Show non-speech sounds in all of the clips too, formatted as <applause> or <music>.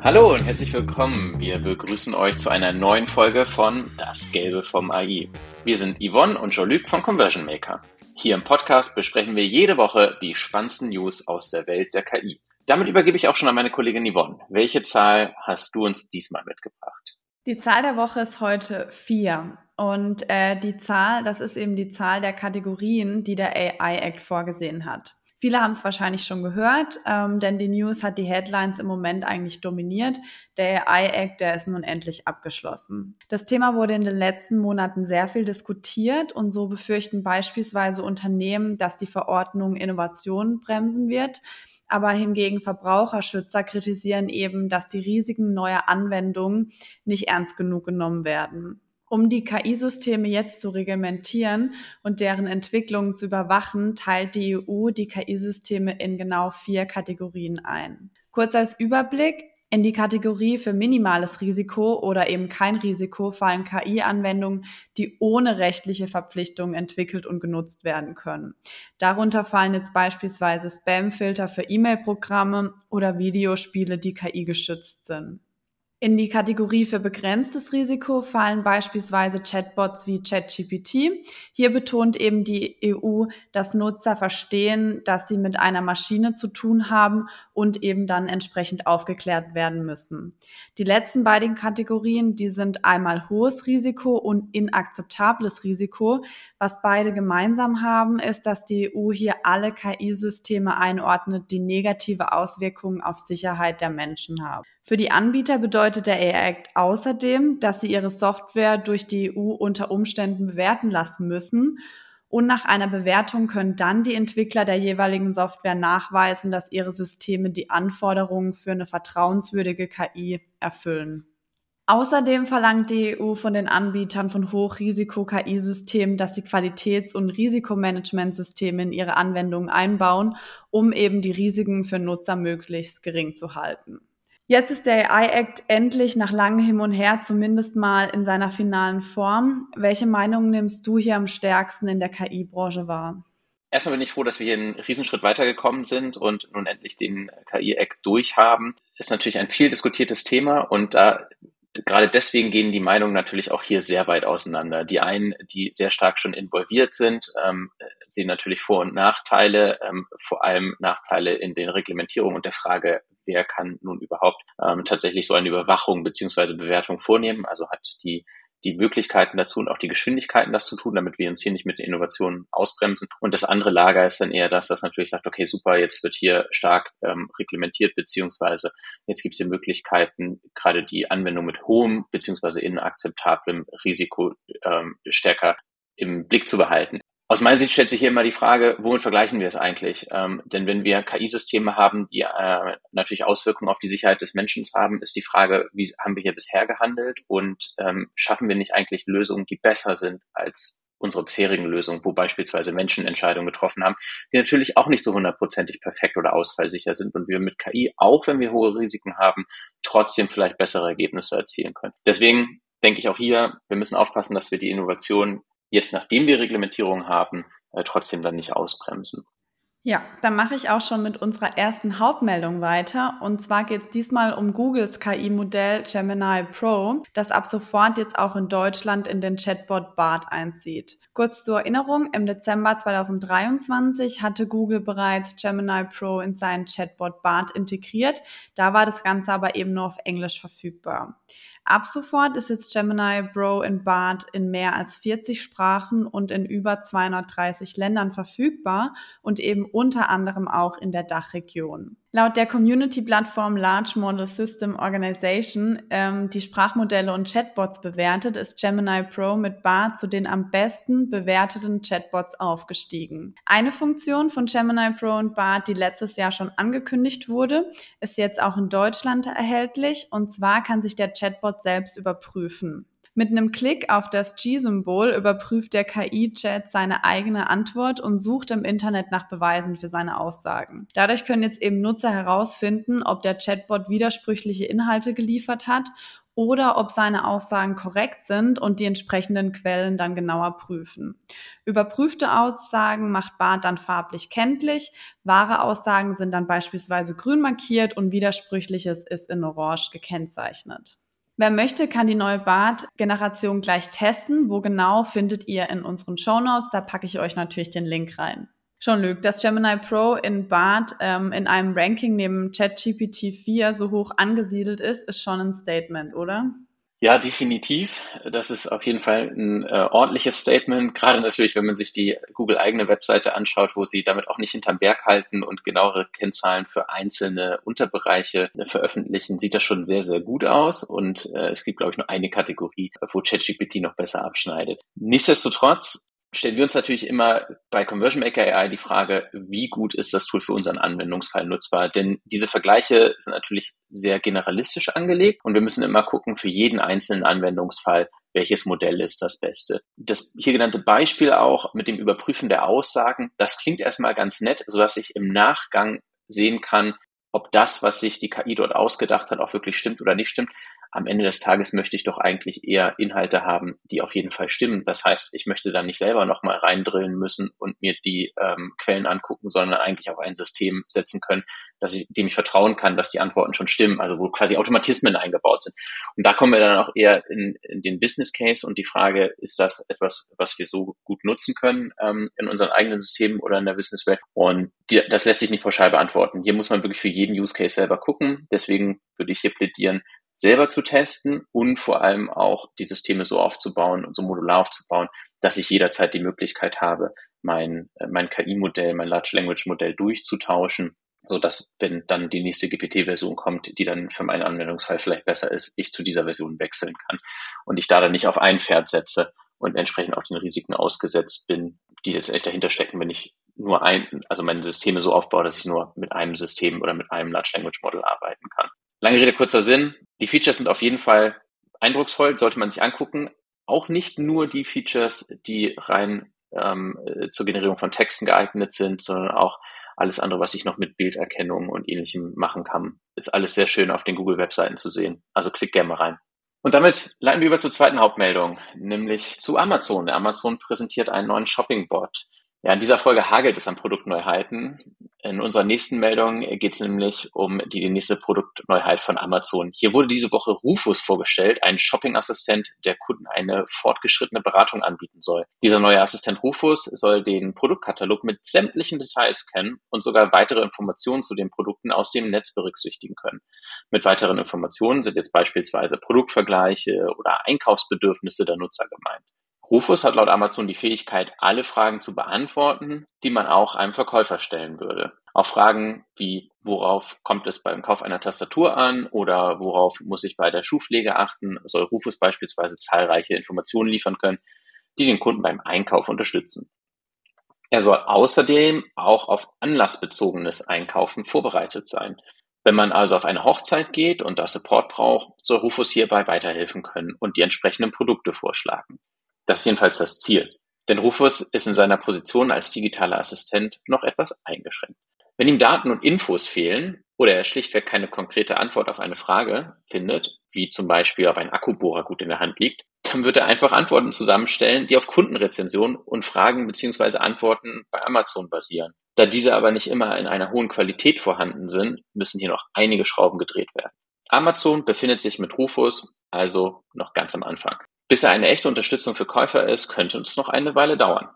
Hallo und herzlich willkommen. Wir begrüßen euch zu einer neuen Folge von Das Gelbe vom AI. Wir sind Yvonne und Jean-Luc von Conversion Maker. Hier im Podcast besprechen wir jede Woche die spannendsten News aus der Welt der KI. Damit übergebe ich auch schon an meine Kollegin Yvonne. Welche Zahl hast du uns diesmal mitgebracht? Die Zahl der Woche ist heute vier. Und äh, die Zahl, das ist eben die Zahl der Kategorien, die der AI Act vorgesehen hat. Viele haben es wahrscheinlich schon gehört, ähm, denn die News hat die Headlines im Moment eigentlich dominiert. Der AI-Act, der ist nun endlich abgeschlossen. Das Thema wurde in den letzten Monaten sehr viel diskutiert und so befürchten beispielsweise Unternehmen, dass die Verordnung Innovationen bremsen wird. Aber hingegen Verbraucherschützer kritisieren eben, dass die Risiken neuer Anwendungen nicht ernst genug genommen werden. Um die KI-Systeme jetzt zu reglementieren und deren Entwicklung zu überwachen, teilt die EU die KI-Systeme in genau vier Kategorien ein. Kurz als Überblick. In die Kategorie für minimales Risiko oder eben kein Risiko fallen KI-Anwendungen, die ohne rechtliche Verpflichtungen entwickelt und genutzt werden können. Darunter fallen jetzt beispielsweise Spam-Filter für E-Mail-Programme oder Videospiele, die KI geschützt sind. In die Kategorie für begrenztes Risiko fallen beispielsweise Chatbots wie ChatGPT. Hier betont eben die EU, dass Nutzer verstehen, dass sie mit einer Maschine zu tun haben und eben dann entsprechend aufgeklärt werden müssen. Die letzten beiden Kategorien, die sind einmal hohes Risiko und inakzeptables Risiko. Was beide gemeinsam haben, ist, dass die EU hier alle KI-Systeme einordnet, die negative Auswirkungen auf Sicherheit der Menschen haben. Für die Anbieter bedeutet der AI Act außerdem, dass sie ihre Software durch die EU unter Umständen bewerten lassen müssen. Und nach einer Bewertung können dann die Entwickler der jeweiligen Software nachweisen, dass ihre Systeme die Anforderungen für eine vertrauenswürdige KI erfüllen. Außerdem verlangt die EU von den Anbietern von Hochrisiko-KI-Systemen, dass sie Qualitäts- und Risikomanagementsysteme in ihre Anwendungen einbauen, um eben die Risiken für Nutzer möglichst gering zu halten. Jetzt ist der AI-Act endlich nach langem Hin und Her zumindest mal in seiner finalen Form. Welche Meinung nimmst du hier am stärksten in der KI-Branche wahr? Erstmal bin ich froh, dass wir hier einen Riesenschritt weitergekommen sind und nun endlich den KI-Act durchhaben. Ist natürlich ein viel diskutiertes Thema und da gerade deswegen gehen die Meinungen natürlich auch hier sehr weit auseinander. Die einen, die sehr stark schon involviert sind, ähm, sehen natürlich Vor- und Nachteile, ähm, vor allem Nachteile in den Reglementierungen und der Frage, wer kann nun überhaupt ähm, tatsächlich so eine Überwachung beziehungsweise Bewertung vornehmen. Also hat die die Möglichkeiten dazu und auch die Geschwindigkeiten, das zu tun, damit wir uns hier nicht mit den Innovationen ausbremsen. Und das andere Lager ist dann eher das, das natürlich sagt, okay, super, jetzt wird hier stark ähm, reglementiert, beziehungsweise jetzt gibt es die Möglichkeiten, gerade die Anwendung mit hohem beziehungsweise inakzeptablem Risiko ähm, stärker im Blick zu behalten. Aus meiner Sicht stellt sich hier immer die Frage, womit vergleichen wir es eigentlich? Ähm, denn wenn wir KI-Systeme haben, die äh, natürlich Auswirkungen auf die Sicherheit des Menschen haben, ist die Frage, wie haben wir hier bisher gehandelt und ähm, schaffen wir nicht eigentlich Lösungen, die besser sind als unsere bisherigen Lösungen, wo beispielsweise Menschen Entscheidungen getroffen haben, die natürlich auch nicht so hundertprozentig perfekt oder ausfallsicher sind und wir mit KI, auch wenn wir hohe Risiken haben, trotzdem vielleicht bessere Ergebnisse erzielen können. Deswegen denke ich auch hier, wir müssen aufpassen, dass wir die Innovation jetzt, nachdem wir Reglementierung haben, äh, trotzdem dann nicht ausbremsen. Ja, dann mache ich auch schon mit unserer ersten Hauptmeldung weiter. Und zwar geht es diesmal um Googles KI-Modell Gemini Pro, das ab sofort jetzt auch in Deutschland in den Chatbot BART einzieht. Kurz zur Erinnerung, im Dezember 2023 hatte Google bereits Gemini Pro in seinen Chatbot BART integriert. Da war das Ganze aber eben nur auf Englisch verfügbar. Ab sofort ist jetzt Gemini Bro in Bart in mehr als 40 Sprachen und in über 230 Ländern verfügbar und eben unter anderem auch in der Dachregion. Laut der Community-Plattform Large Model System Organization, ähm, die Sprachmodelle und Chatbots bewertet, ist Gemini Pro mit BART zu den am besten bewerteten Chatbots aufgestiegen. Eine Funktion von Gemini Pro und BART, die letztes Jahr schon angekündigt wurde, ist jetzt auch in Deutschland erhältlich und zwar kann sich der Chatbot selbst überprüfen. Mit einem Klick auf das G-Symbol überprüft der KI-Chat seine eigene Antwort und sucht im Internet nach Beweisen für seine Aussagen. Dadurch können jetzt eben Nutzer herausfinden, ob der Chatbot widersprüchliche Inhalte geliefert hat oder ob seine Aussagen korrekt sind und die entsprechenden Quellen dann genauer prüfen. Überprüfte Aussagen macht Bart dann farblich kenntlich, wahre Aussagen sind dann beispielsweise grün markiert und widersprüchliches ist in orange gekennzeichnet. Wer möchte, kann die neue Bart-Generation gleich testen. Wo genau findet ihr in unseren Show Notes? Da packe ich euch natürlich den Link rein. Schon Luke, dass Gemini Pro in Bart ähm, in einem Ranking neben ChatGPT 4 so hoch angesiedelt ist, ist schon ein Statement, oder? Ja, definitiv. Das ist auf jeden Fall ein äh, ordentliches Statement. Gerade natürlich, wenn man sich die Google eigene Webseite anschaut, wo sie damit auch nicht hinterm Berg halten und genauere Kennzahlen für einzelne Unterbereiche äh, veröffentlichen, sieht das schon sehr, sehr gut aus. Und äh, es gibt, glaube ich, nur eine Kategorie, wo ChatGPT noch besser abschneidet. Nichtsdestotrotz stellen wir uns natürlich immer bei Conversion Maker AI die Frage, wie gut ist das Tool für unseren Anwendungsfall nutzbar? Denn diese Vergleiche sind natürlich sehr generalistisch angelegt und wir müssen immer gucken für jeden einzelnen Anwendungsfall, welches Modell ist das Beste. Das hier genannte Beispiel auch mit dem Überprüfen der Aussagen, das klingt erstmal ganz nett, sodass ich im Nachgang sehen kann, ob das, was sich die KI dort ausgedacht hat, auch wirklich stimmt oder nicht stimmt am Ende des Tages möchte ich doch eigentlich eher Inhalte haben, die auf jeden Fall stimmen. Das heißt, ich möchte dann nicht selber nochmal reindrillen müssen und mir die ähm, Quellen angucken, sondern eigentlich auf ein System setzen können, dass ich, dem ich vertrauen kann, dass die Antworten schon stimmen, also wo quasi Automatismen eingebaut sind. Und da kommen wir dann auch eher in, in den Business Case und die Frage, ist das etwas, was wir so gut nutzen können ähm, in unseren eigenen Systemen oder in der Businesswelt? Und die, das lässt sich nicht pauschal beantworten. Hier muss man wirklich für jeden Use Case selber gucken. Deswegen würde ich hier plädieren, selber zu testen und vor allem auch die Systeme so aufzubauen und so modular aufzubauen, dass ich jederzeit die Möglichkeit habe, mein, äh, mein KI-Modell, mein Large Language Modell durchzutauschen, so dass wenn dann die nächste GPT-Version kommt, die dann für meinen Anwendungsfall vielleicht besser ist, ich zu dieser Version wechseln kann und ich da dann nicht auf ein Pferd setze und entsprechend auch den Risiken ausgesetzt bin, die jetzt echt dahinter stecken, wenn ich nur ein, also meine Systeme so aufbaue, dass ich nur mit einem System oder mit einem Large Language Model arbeiten kann. Lange Rede, kurzer Sinn. Die Features sind auf jeden Fall eindrucksvoll, sollte man sich angucken. Auch nicht nur die Features, die rein ähm, äh, zur Generierung von Texten geeignet sind, sondern auch alles andere, was ich noch mit Bilderkennung und ähnlichem machen kann, ist alles sehr schön auf den Google-Webseiten zu sehen. Also klick gerne mal rein. Und damit leiten wir über zur zweiten Hauptmeldung, nämlich zu Amazon. Amazon präsentiert einen neuen Shopping-Bot. Ja, in dieser Folge hagelt es an Produktneuheiten. In unserer nächsten Meldung geht es nämlich um die, nächste Produktneuheit von Amazon. Hier wurde diese Woche Rufus vorgestellt, ein Shopping-Assistent, der Kunden eine fortgeschrittene Beratung anbieten soll. Dieser neue Assistent Rufus soll den Produktkatalog mit sämtlichen Details kennen und sogar weitere Informationen zu den Produkten aus dem Netz berücksichtigen können. Mit weiteren Informationen sind jetzt beispielsweise Produktvergleiche oder Einkaufsbedürfnisse der Nutzer gemeint. Rufus hat laut Amazon die Fähigkeit, alle Fragen zu beantworten, die man auch einem Verkäufer stellen würde. Auch Fragen wie, worauf kommt es beim Kauf einer Tastatur an oder worauf muss ich bei der Schuhpflege achten, soll Rufus beispielsweise zahlreiche Informationen liefern können, die den Kunden beim Einkauf unterstützen. Er soll außerdem auch auf anlassbezogenes Einkaufen vorbereitet sein. Wenn man also auf eine Hochzeit geht und da Support braucht, soll Rufus hierbei weiterhelfen können und die entsprechenden Produkte vorschlagen. Das ist jedenfalls das Ziel. Denn Rufus ist in seiner Position als digitaler Assistent noch etwas eingeschränkt. Wenn ihm Daten und Infos fehlen oder er schlichtweg keine konkrete Antwort auf eine Frage findet, wie zum Beispiel, ob ein Akkubohrer gut in der Hand liegt, dann wird er einfach Antworten zusammenstellen, die auf Kundenrezensionen und Fragen bzw. Antworten bei Amazon basieren. Da diese aber nicht immer in einer hohen Qualität vorhanden sind, müssen hier noch einige Schrauben gedreht werden. Amazon befindet sich mit Rufus also noch ganz am Anfang. Bis er eine echte Unterstützung für Käufer ist, könnte uns noch eine Weile dauern.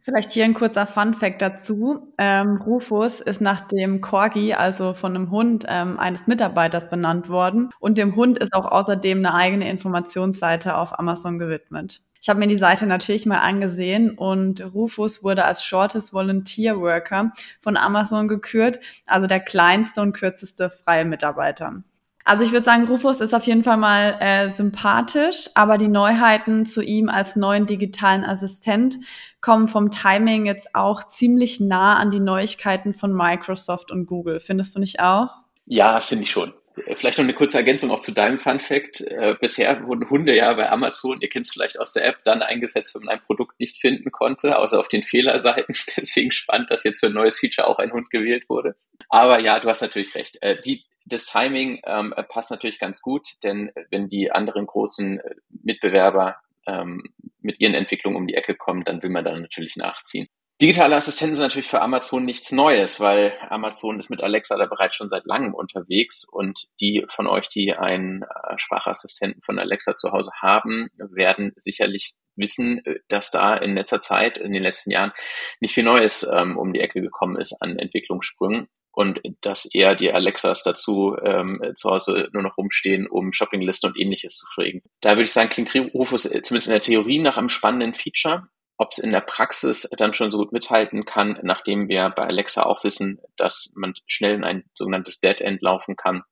Vielleicht hier ein kurzer Fun-Fact dazu. Ähm, Rufus ist nach dem Corgi, also von einem Hund ähm, eines Mitarbeiters benannt worden. Und dem Hund ist auch außerdem eine eigene Informationsseite auf Amazon gewidmet. Ich habe mir die Seite natürlich mal angesehen und Rufus wurde als Shortest Volunteer Worker von Amazon gekürt, also der kleinste und kürzeste freie Mitarbeiter. Also ich würde sagen, Rufus ist auf jeden Fall mal äh, sympathisch, aber die Neuheiten zu ihm als neuen digitalen Assistent kommen vom Timing jetzt auch ziemlich nah an die Neuigkeiten von Microsoft und Google. Findest du nicht auch? Ja, finde ich schon. Vielleicht noch eine kurze Ergänzung auch zu deinem Fun Fact. Äh, bisher wurden Hunde ja bei Amazon, ihr kennt es vielleicht aus der App, dann eingesetzt, wenn man ein Produkt nicht finden konnte, außer auf den Fehlerseiten. <laughs> Deswegen spannend, dass jetzt für ein neues Feature auch ein Hund gewählt wurde. Aber ja, du hast natürlich recht. Äh, die das Timing ähm, passt natürlich ganz gut, denn wenn die anderen großen äh, Mitbewerber ähm, mit ihren Entwicklungen um die Ecke kommen, dann will man da natürlich nachziehen. Digitale Assistenten sind natürlich für Amazon nichts Neues, weil Amazon ist mit Alexa da bereits schon seit langem unterwegs und die von euch, die einen äh, Sprachassistenten von Alexa zu Hause haben, werden sicherlich wissen, äh, dass da in letzter Zeit, in den letzten Jahren, nicht viel Neues ähm, um die Ecke gekommen ist an Entwicklungssprüngen und dass eher die Alexas dazu ähm, zu Hause nur noch rumstehen, um Shoppinglisten und ähnliches zu pflegen. Da würde ich sagen, klingt Rufus zumindest in der Theorie nach einem spannenden Feature. Ob es in der Praxis dann schon so gut mithalten kann, nachdem wir bei Alexa auch wissen, dass man schnell in ein sogenanntes Dead End laufen kann,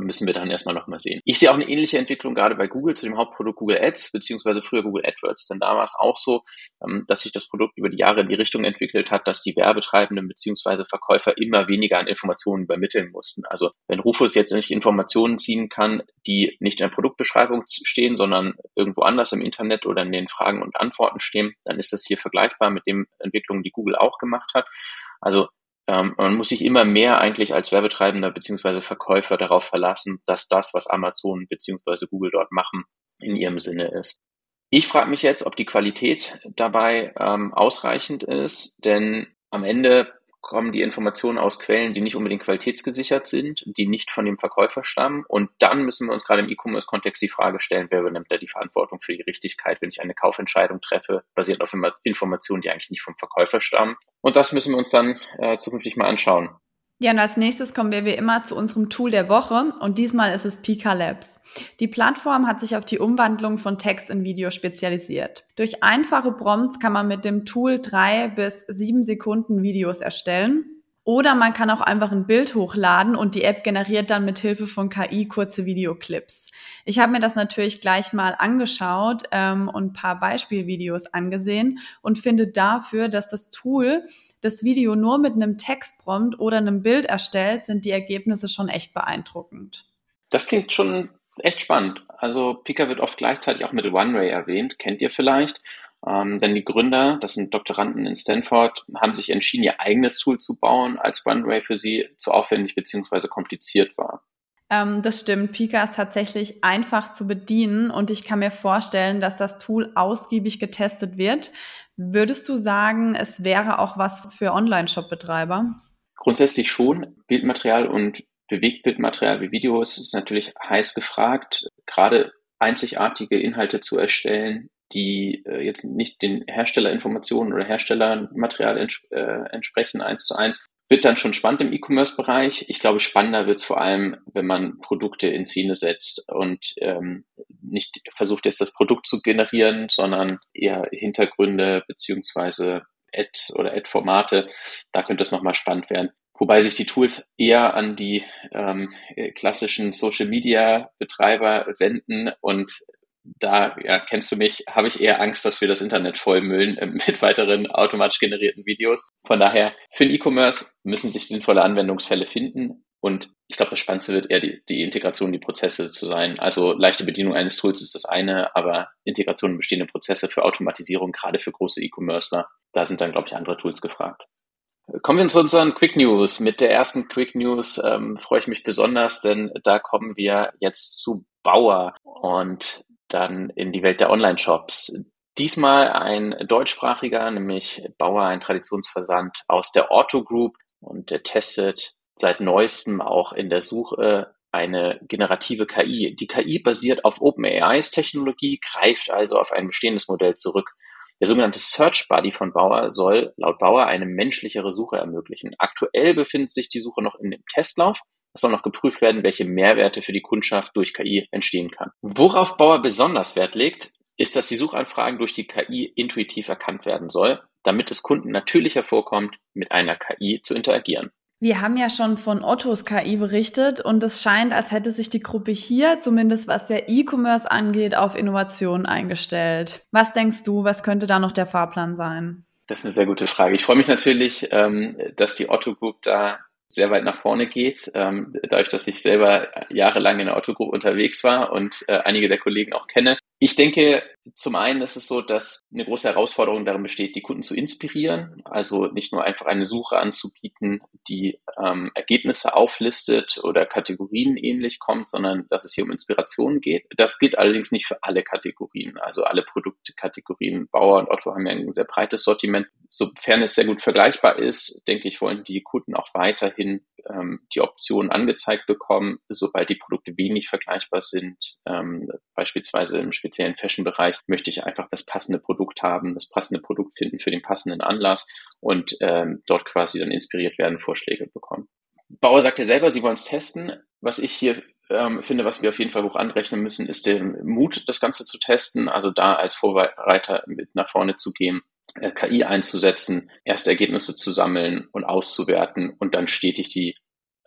müssen wir dann erstmal nochmal sehen. Ich sehe auch eine ähnliche Entwicklung gerade bei Google zu dem Hauptprodukt Google Ads, beziehungsweise früher Google AdWords. Denn da war es auch so, ähm, dass sich das Produkt über die Jahre in die Richtung entwickelt hat, dass die Werbetreibenden beziehungsweise Verkäufer immer weniger an Informationen übermitteln mussten. Also wenn Rufus jetzt nicht Informationen ziehen kann, die nicht in der Produktbeschreibung stehen, sondern irgendwo anders im Internet oder in den Fragen und Antworten stehen, dann ist das hier vergleichbar mit den Entwicklungen, die Google auch gemacht hat. Also ähm, man muss sich immer mehr eigentlich als Werbetreibender beziehungsweise Verkäufer darauf verlassen, dass das, was Amazon beziehungsweise Google dort machen, in ihrem Sinne ist. Ich frage mich jetzt, ob die Qualität dabei ähm, ausreichend ist, denn am Ende kommen die Informationen aus Quellen, die nicht unbedingt qualitätsgesichert sind, die nicht von dem Verkäufer stammen. Und dann müssen wir uns gerade im E-Commerce-Kontext die Frage stellen, wer übernimmt da die Verantwortung für die Richtigkeit, wenn ich eine Kaufentscheidung treffe, basierend auf Informationen, die eigentlich nicht vom Verkäufer stammen. Und das müssen wir uns dann äh, zukünftig mal anschauen. Ja, und als nächstes kommen wir wie immer zu unserem Tool der Woche und diesmal ist es Pika Labs. Die Plattform hat sich auf die Umwandlung von Text in Video spezialisiert. Durch einfache Prompts kann man mit dem Tool drei bis sieben Sekunden Videos erstellen. Oder man kann auch einfach ein Bild hochladen und die App generiert dann mit Hilfe von KI kurze Videoclips. Ich habe mir das natürlich gleich mal angeschaut ähm, und ein paar Beispielvideos angesehen und finde dafür, dass das Tool das Video nur mit einem Textprompt oder einem Bild erstellt, sind die Ergebnisse schon echt beeindruckend. Das klingt schon echt spannend. Also Pika wird oft gleichzeitig auch mit OneWay erwähnt, kennt ihr vielleicht. Ähm, denn die Gründer, das sind Doktoranden in Stanford, haben sich entschieden, ihr eigenes Tool zu bauen, als OneWay für sie zu aufwendig bzw. kompliziert war. Ähm, das stimmt. Pika ist tatsächlich einfach zu bedienen und ich kann mir vorstellen, dass das Tool ausgiebig getestet wird. Würdest du sagen, es wäre auch was für Online-Shop-Betreiber? Grundsätzlich schon. Bildmaterial und Bewegtbildmaterial wie Videos ist natürlich heiß gefragt. Gerade einzigartige Inhalte zu erstellen, die äh, jetzt nicht den Herstellerinformationen oder Herstellermaterial ents äh, entsprechen eins zu eins, wird dann schon spannend im E-Commerce-Bereich. Ich glaube, spannender wird es vor allem, wenn man Produkte in Szene setzt und ähm, nicht versucht jetzt das Produkt zu generieren, sondern eher Hintergründe beziehungsweise Ads oder Ad-Formate. Da könnte es nochmal spannend werden. Wobei sich die Tools eher an die ähm, klassischen Social-Media-Betreiber wenden und da ja, kennst du mich, habe ich eher Angst, dass wir das Internet vollmüllen äh, mit weiteren automatisch generierten Videos. Von daher, für den E-Commerce müssen sich sinnvolle Anwendungsfälle finden. Und ich glaube, das Spannendste wird eher die, die Integration, die Prozesse zu sein. Also leichte Bedienung eines Tools ist das eine, aber Integration in bestehende Prozesse für Automatisierung, gerade für große E-Commercer, da sind dann, glaube ich, andere Tools gefragt. Kommen wir zu unseren Quick News. Mit der ersten Quick News ähm, freue ich mich besonders, denn da kommen wir jetzt zu Bauer. Und dann in die Welt der Online-Shops. Diesmal ein deutschsprachiger, nämlich Bauer, ein Traditionsversand aus der Otto Group und der testet seit neuestem auch in der Suche eine generative KI. Die KI basiert auf OpenAIs Technologie, greift also auf ein bestehendes Modell zurück. Der sogenannte Search Buddy von Bauer soll laut Bauer eine menschlichere Suche ermöglichen. Aktuell befindet sich die Suche noch in dem Testlauf. Es soll noch geprüft werden, welche Mehrwerte für die Kundschaft durch KI entstehen kann. Worauf Bauer besonders Wert legt, ist, dass die Suchanfragen durch die KI intuitiv erkannt werden soll, damit es Kunden natürlicher vorkommt, mit einer KI zu interagieren. Wir haben ja schon von Ottos KI berichtet und es scheint, als hätte sich die Gruppe hier, zumindest was der E-Commerce angeht, auf Innovation eingestellt. Was denkst du, was könnte da noch der Fahrplan sein? Das ist eine sehr gute Frage. Ich freue mich natürlich, ähm, dass die Otto Group da sehr weit nach vorne geht. Ähm, dadurch, dass ich selber jahrelang in der Autogruppe unterwegs war und äh, einige der Kollegen auch kenne. Ich denke, zum einen ist es so, dass eine große Herausforderung darin besteht, die Kunden zu inspirieren. Also nicht nur einfach eine Suche anzubieten, die ähm, Ergebnisse auflistet oder Kategorien ähnlich kommt, sondern dass es hier um Inspiration geht. Das gilt allerdings nicht für alle Kategorien. Also alle Produktkategorien, Bauer und Otto haben ja ein sehr breites Sortiment. Sofern es sehr gut vergleichbar ist, denke ich, wollen die Kunden auch weiterhin ähm, die Optionen angezeigt bekommen, sobald die Produkte wenig vergleichbar sind. Ähm, beispielsweise im speziellen Fashion-Bereich möchte ich einfach das passende Produkt haben, das passende Produkt finden für den passenden Anlass und ähm, dort quasi dann inspiriert werden, Vorschläge bekommen. Bauer sagt ja selber, sie wollen es testen. Was ich hier ähm, finde, was wir auf jeden Fall hoch anrechnen müssen, ist der Mut, das Ganze zu testen, also da als Vorreiter mit nach vorne zu gehen KI einzusetzen, erste Ergebnisse zu sammeln und auszuwerten und dann stetig die,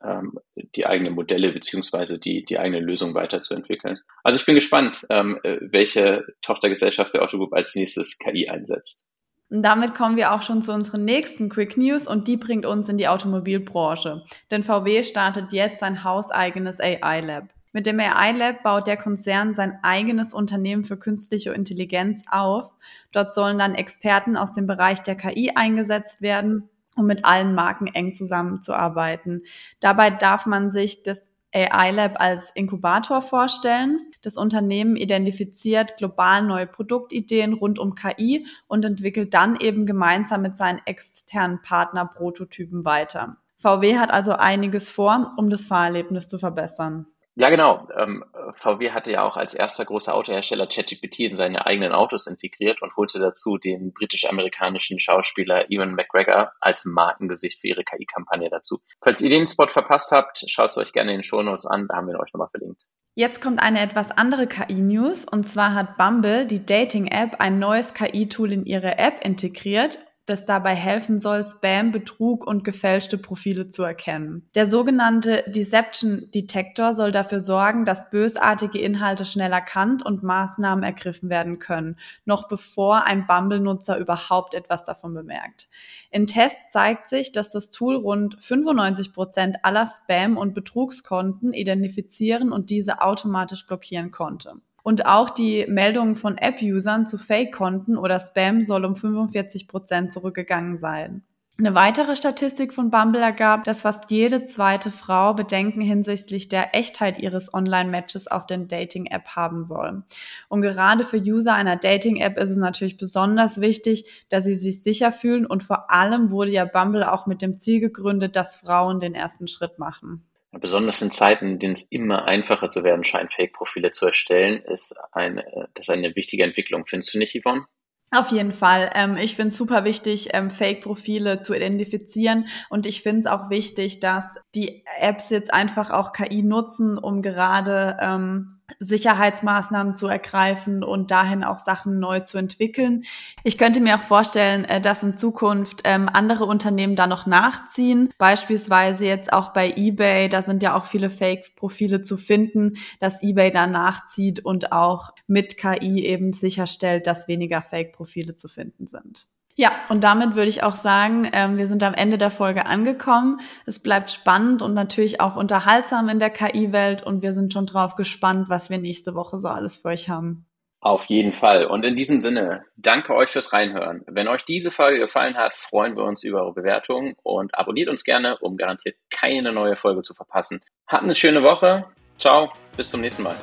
ähm, die eigenen Modelle beziehungsweise die, die eigene Lösung weiterzuentwickeln. Also ich bin gespannt, ähm, äh, welche Tochtergesellschaft der Otto Group als nächstes KI einsetzt. Und damit kommen wir auch schon zu unseren nächsten Quick News und die bringt uns in die Automobilbranche. Denn VW startet jetzt sein hauseigenes AI Lab. Mit dem AI Lab baut der Konzern sein eigenes Unternehmen für künstliche Intelligenz auf. Dort sollen dann Experten aus dem Bereich der KI eingesetzt werden, um mit allen Marken eng zusammenzuarbeiten. Dabei darf man sich das AI Lab als Inkubator vorstellen. Das Unternehmen identifiziert global neue Produktideen rund um KI und entwickelt dann eben gemeinsam mit seinen externen Partner Prototypen weiter. VW hat also einiges vor, um das Fahrerlebnis zu verbessern. Ja, genau. Ähm, VW hatte ja auch als erster großer Autohersteller ChatGPT in seine eigenen Autos integriert und holte dazu den britisch-amerikanischen Schauspieler Ewan McGregor als Markengesicht für ihre KI-Kampagne dazu. Falls ihr den Spot verpasst habt, schaut es euch gerne in den Shownotes an, da haben wir euch nochmal verlinkt. Jetzt kommt eine etwas andere KI-News und zwar hat Bumble, die Dating-App, ein neues KI-Tool in ihre App integriert das dabei helfen soll, Spam, Betrug und gefälschte Profile zu erkennen. Der sogenannte Deception Detector soll dafür sorgen, dass bösartige Inhalte schnell erkannt und Maßnahmen ergriffen werden können, noch bevor ein Bumble-Nutzer überhaupt etwas davon bemerkt. In Tests zeigt sich, dass das Tool rund 95 Prozent aller Spam- und Betrugskonten identifizieren und diese automatisch blockieren konnte. Und auch die Meldungen von App-Usern zu Fake-Konten oder Spam soll um 45 Prozent zurückgegangen sein. Eine weitere Statistik von Bumble ergab, dass fast jede zweite Frau Bedenken hinsichtlich der Echtheit ihres Online-Matches auf den Dating-App haben soll. Und gerade für User einer Dating-App ist es natürlich besonders wichtig, dass sie sich sicher fühlen und vor allem wurde ja Bumble auch mit dem Ziel gegründet, dass Frauen den ersten Schritt machen. Besonders in Zeiten, in denen es immer einfacher zu werden scheint, Fake-Profile zu erstellen, ist eine, das ist eine wichtige Entwicklung. Findest du nicht, Yvonne? Auf jeden Fall. Ähm, ich finde es super wichtig, ähm, Fake-Profile zu identifizieren. Und ich finde es auch wichtig, dass die Apps jetzt einfach auch KI nutzen, um gerade ähm, Sicherheitsmaßnahmen zu ergreifen und dahin auch Sachen neu zu entwickeln. Ich könnte mir auch vorstellen, äh, dass in Zukunft ähm, andere Unternehmen da noch nachziehen. Beispielsweise jetzt auch bei eBay, da sind ja auch viele Fake-Profile zu finden, dass eBay da nachzieht und auch mit KI eben sicherstellt, dass weniger Fake-Profile zu finden sind. Ja, und damit würde ich auch sagen, ähm, wir sind am Ende der Folge angekommen. Es bleibt spannend und natürlich auch unterhaltsam in der KI-Welt und wir sind schon drauf gespannt, was wir nächste Woche so alles für euch haben. Auf jeden Fall. Und in diesem Sinne, danke euch fürs Reinhören. Wenn euch diese Folge gefallen hat, freuen wir uns über eure Bewertungen und abonniert uns gerne, um garantiert keine neue Folge zu verpassen. Habt eine schöne Woche. Ciao, bis zum nächsten Mal.